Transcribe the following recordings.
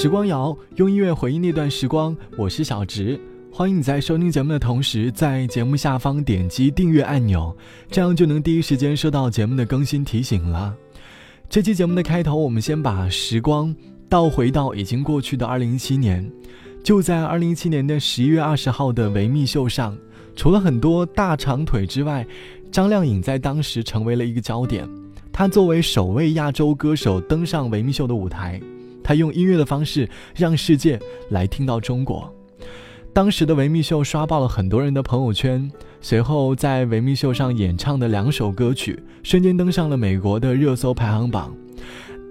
时光谣用音乐回忆那段时光，我是小植。欢迎你在收听节目的同时，在节目下方点击订阅按钮，这样就能第一时间收到节目的更新提醒了。这期节目的开头，我们先把时光倒回到已经过去的二零一七年。就在二零一七年的十一月二十号的维密秀上，除了很多大长腿之外，张靓颖在当时成为了一个焦点。她作为首位亚洲歌手登上维密秀的舞台，他用音乐的方式让世界来听到中国。当时的维密秀刷爆了很多人的朋友圈，随后在维密秀上演唱的两首歌曲，瞬间登上了美国的热搜排行榜。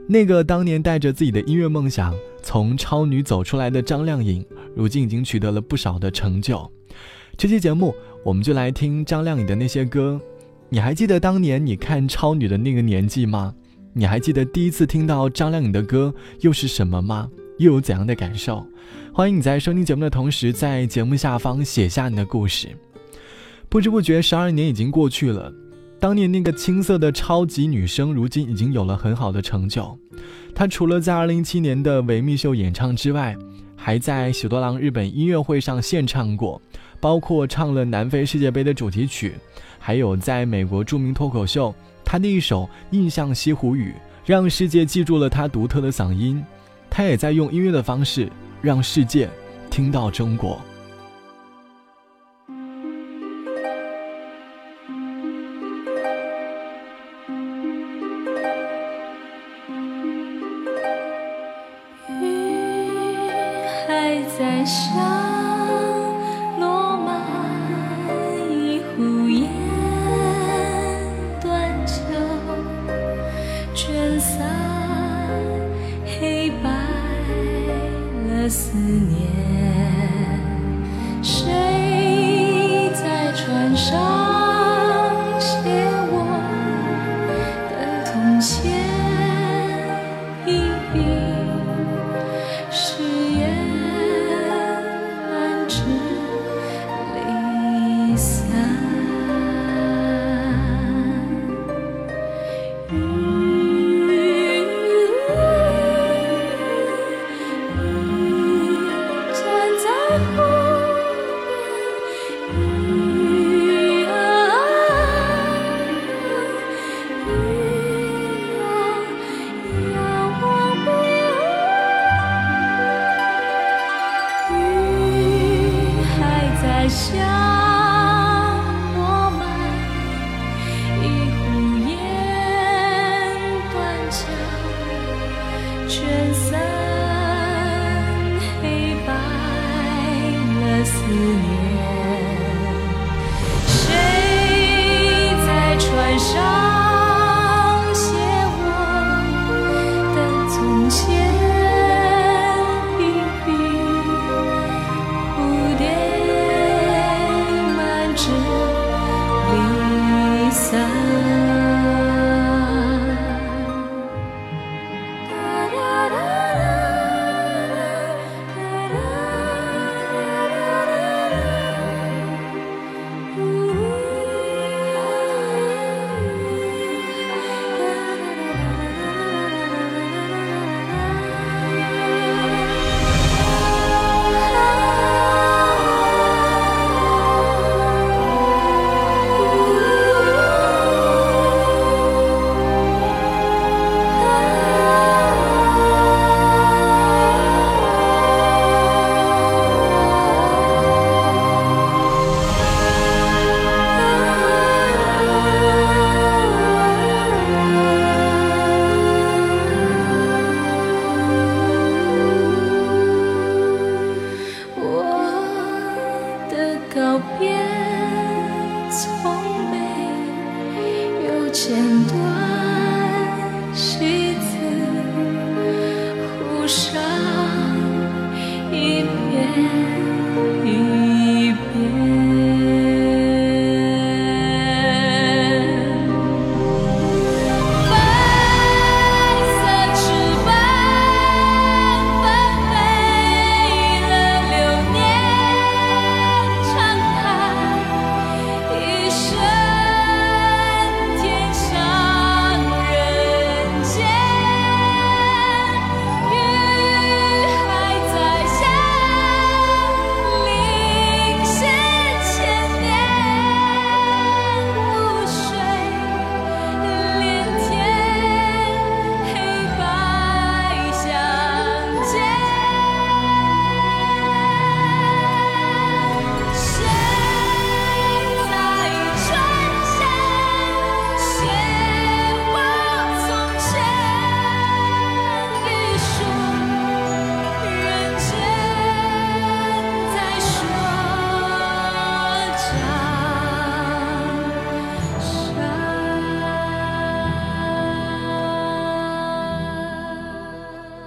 那个当年带着自己的音乐梦想从超女走出来的张靓颖，如今已经取得了不少的成就。这期节目，我们就来听张靓颖的那些歌。你还记得当年你看超女的那个年纪吗？你还记得第一次听到张靓颖的歌又是什么吗？又有怎样的感受？欢迎你在收听节目的同时，在节目下方写下你的故事。不知不觉，十二年已经过去了。当年那个青涩的超级女生，如今已经有了很好的成就。她除了在2017年的维密秀演唱之外，还在喜多郎日本音乐会上献唱过，包括唱了南非世界杯的主题曲，还有在美国著名脱口秀，他那一首《印象西湖雨》让世界记住了他独特的嗓音。他也在用音乐的方式让世界听到中国。思念，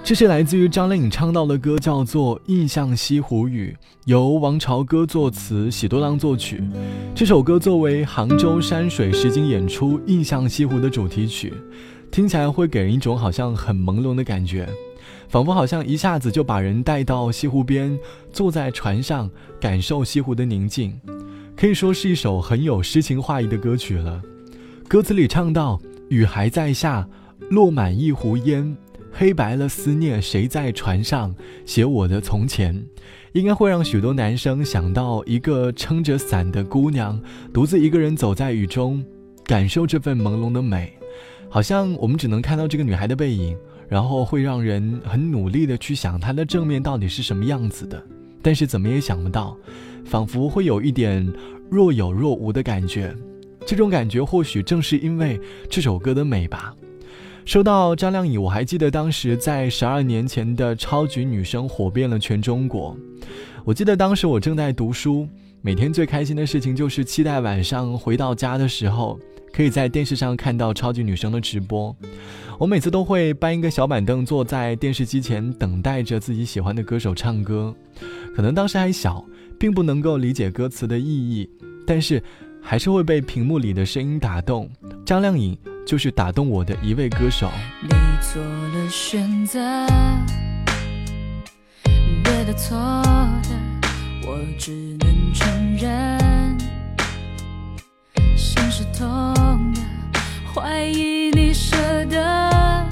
这是来自于张靓颖唱到的歌，叫做《印象西湖雨》，由王朝歌作词，喜多郎作曲。这首歌作为杭州山水实景演出《印象西湖》的主题曲，听起来会给人一种好像很朦胧的感觉，仿佛好像一下子就把人带到西湖边，坐在船上感受西湖的宁静，可以说是一首很有诗情画意的歌曲了。歌词里唱到：“雨还在下，落满一湖烟。”黑白了思念，谁在船上写我的从前？应该会让许多男生想到一个撑着伞的姑娘，独自一个人走在雨中，感受这份朦胧的美。好像我们只能看到这个女孩的背影，然后会让人很努力的去想她的正面到底是什么样子的。但是怎么也想不到，仿佛会有一点若有若无的感觉。这种感觉或许正是因为这首歌的美吧。说到张靓颖，我还记得当时在十二年前的超级女声火遍了全中国。我记得当时我正在读书，每天最开心的事情就是期待晚上回到家的时候，可以在电视上看到超级女声的直播。我每次都会搬一个小板凳坐在电视机前，等待着自己喜欢的歌手唱歌。可能当时还小，并不能够理解歌词的意义，但是还是会被屏幕里的声音打动。张靓颖。就是打动我的一位歌手。你做了选择，对的错的，我只能承认。心是痛的，怀疑你舍得，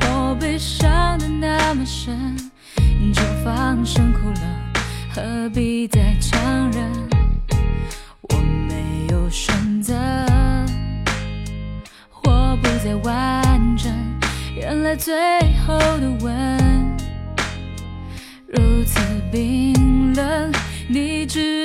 我悲伤的那么深，就放声哭了，何必再强忍？最后的吻。如此冰冷，你只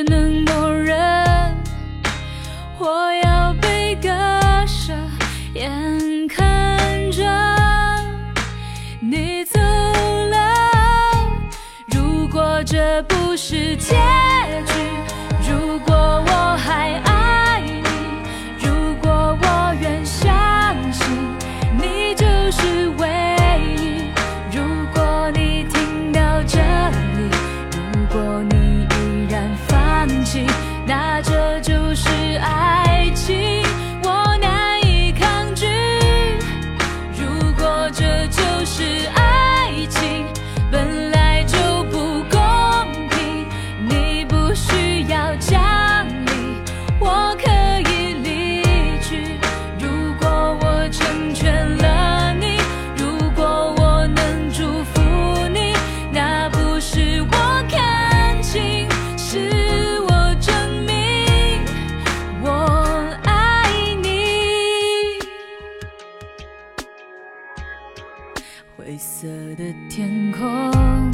天空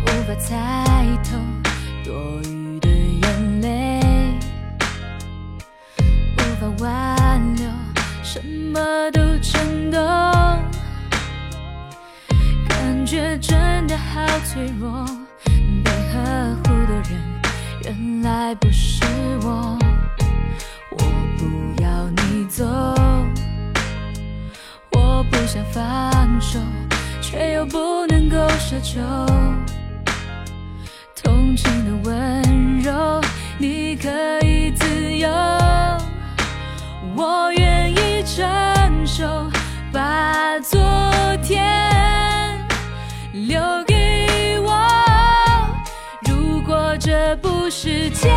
无法猜透多余的眼泪无法挽留什么都牵动感觉真的好脆弱被呵护的人原来不是我。我不要你走我不想放手。却又不能够奢求。同情的温柔，你可以自由，我愿意承受，把昨天留给我。如果。这不是结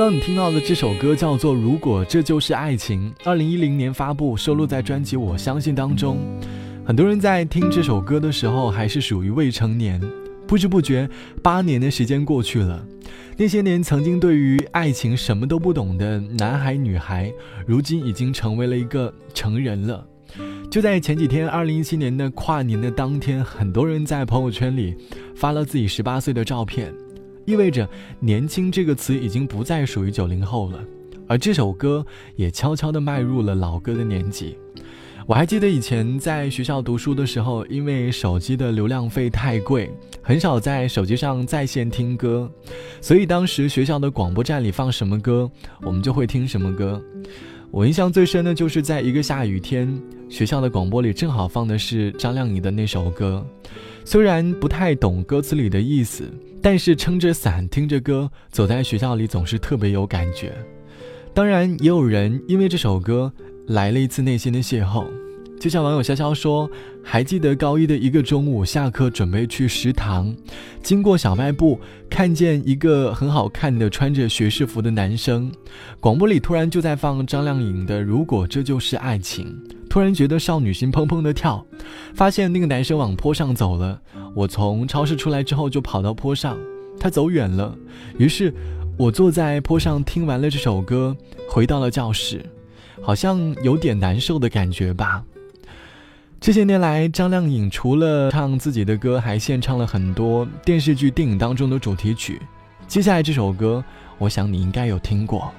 刚你听到的这首歌叫做《如果这就是爱情》，二零一零年发布，收录在专辑《我相信》当中。很多人在听这首歌的时候还是属于未成年，不知不觉八年的时间过去了。那些年曾经对于爱情什么都不懂的男孩女孩，如今已经成为了一个成人了。就在前几天，二零一七年的跨年的当天，很多人在朋友圈里发了自己十八岁的照片。意味着“年轻”这个词已经不再属于九零后了，而这首歌也悄悄地迈入了老歌的年纪。我还记得以前在学校读书的时候，因为手机的流量费太贵，很少在手机上在线听歌，所以当时学校的广播站里放什么歌，我们就会听什么歌。我印象最深的就是在一个下雨天，学校的广播里正好放的是张靓颖的那首歌，虽然不太懂歌词里的意思。但是撑着伞听着歌走在学校里总是特别有感觉，当然也有人因为这首歌来了一次内心的邂逅，就像网友潇潇说，还记得高一的一个中午，下课准备去食堂，经过小卖部，看见一个很好看的穿着学士服的男生，广播里突然就在放张靓颖的《如果这就是爱情》。突然觉得少女心砰砰的跳，发现那个男生往坡上走了。我从超市出来之后就跑到坡上，他走远了。于是，我坐在坡上听完了这首歌，回到了教室，好像有点难受的感觉吧。这些年来，张靓颖除了唱自己的歌，还献唱了很多电视剧、电影当中的主题曲。接下来这首歌，我想你应该有听过。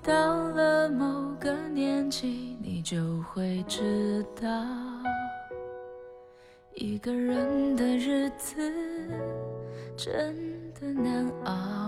到了某个年纪你就会知道，一个人的日子真的难熬。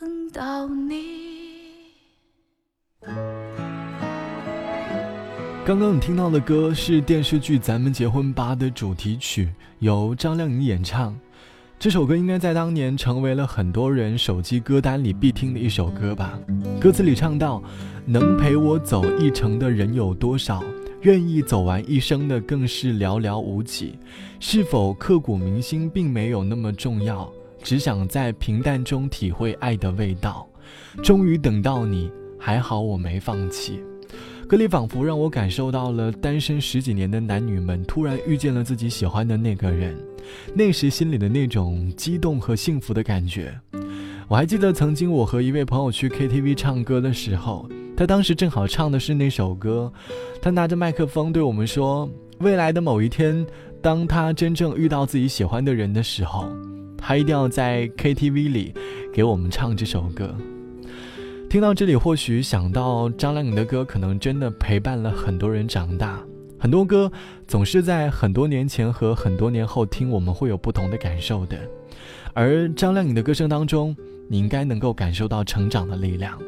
等到你。刚刚你听到的歌是电视剧《咱们结婚吧》的主题曲，由张靓颖演唱。这首歌应该在当年成为了很多人手机歌单里必听的一首歌吧。歌词里唱到：“能陪我走一程的人有多少？愿意走完一生的更是寥寥无几。是否刻骨铭心并没有那么重要，只想在平淡中体会爱的味道。终于等到你，还好我没放弃。”歌里仿佛让我感受到了单身十几年的男女们突然遇见了自己喜欢的那个人，那时心里的那种激动和幸福的感觉。我还记得曾经我和一位朋友去 KTV 唱歌的时候，他当时正好唱的是那首歌，他拿着麦克风对我们说：“未来的某一天，当他真正遇到自己喜欢的人的时候，他一定要在 KTV 里给我们唱这首歌。”听到这里，或许想到张靓颖的歌，可能真的陪伴了很多人长大。很多歌总是在很多年前和很多年后听，我们会有不同的感受的。而张靓颖的歌声当中，你应该能够感受到成长的力量。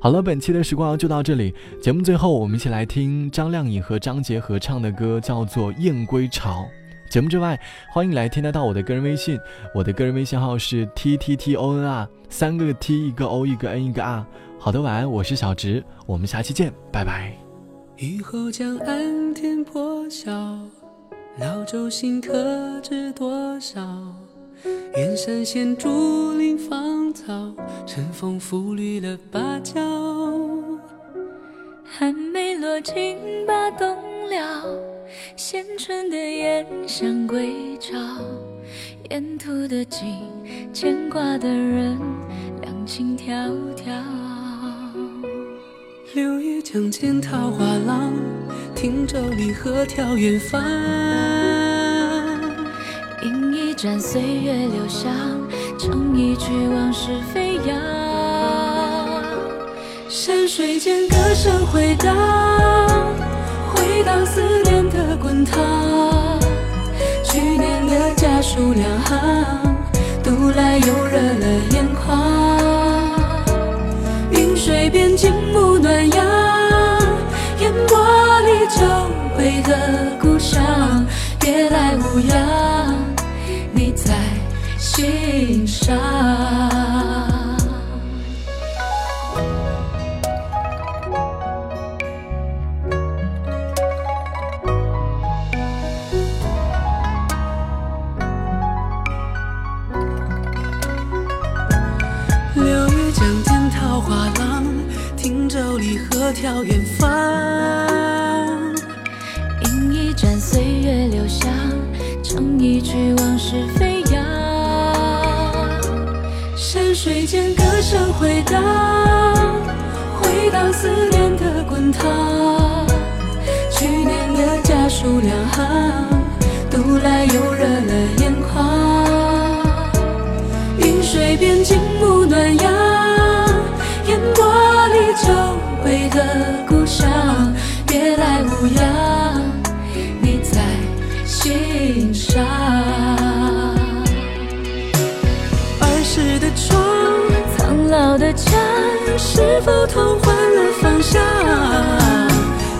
好了，本期的时光就到这里。节目最后，我们一起来听张靓颖和张杰合唱的歌，叫做《燕归巢》。节目之外，欢迎来添加到我的个人微信，我的个人微信号是 t t t o n r，三个 t 一个 o 一个 n 一个 r。好的，晚安，我是小植，我们下期见，拜拜。雨后江岸天破晓，老舟新客知多少？远山衔竹林芳草，晨风拂绿了芭蕉。还没落尽把冬了，衔春的燕想归巢。沿途的景，牵挂的人，两情迢迢。柳叶江间桃花浪，汀洲里鹤眺远方。饮一盏岁月留香，唱一曲往事飞扬。山水间歌声回荡，当思念的滚烫。去年的家书两行，读来又热了眼眶。云水边静沐暖阳，烟波里久违的故乡，别来无恙，你在心上。水边静沐暖阳，烟波里久违的故乡，别来无恙，你在心上。儿时的窗，苍老的家，是否同换了方向？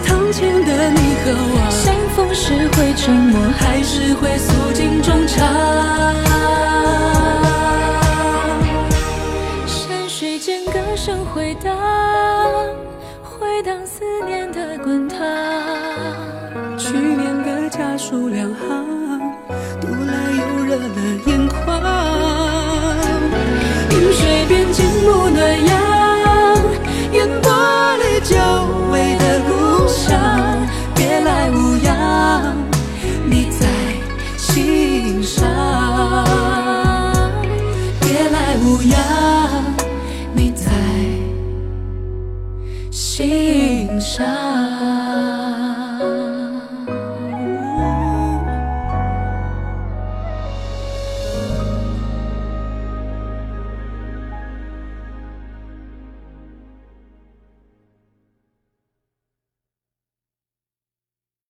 堂前的你和我，相逢时会沉默，还是会诉尽衷肠？声回荡，回荡思念的滚烫。去年的家书两行，读来又热了眼。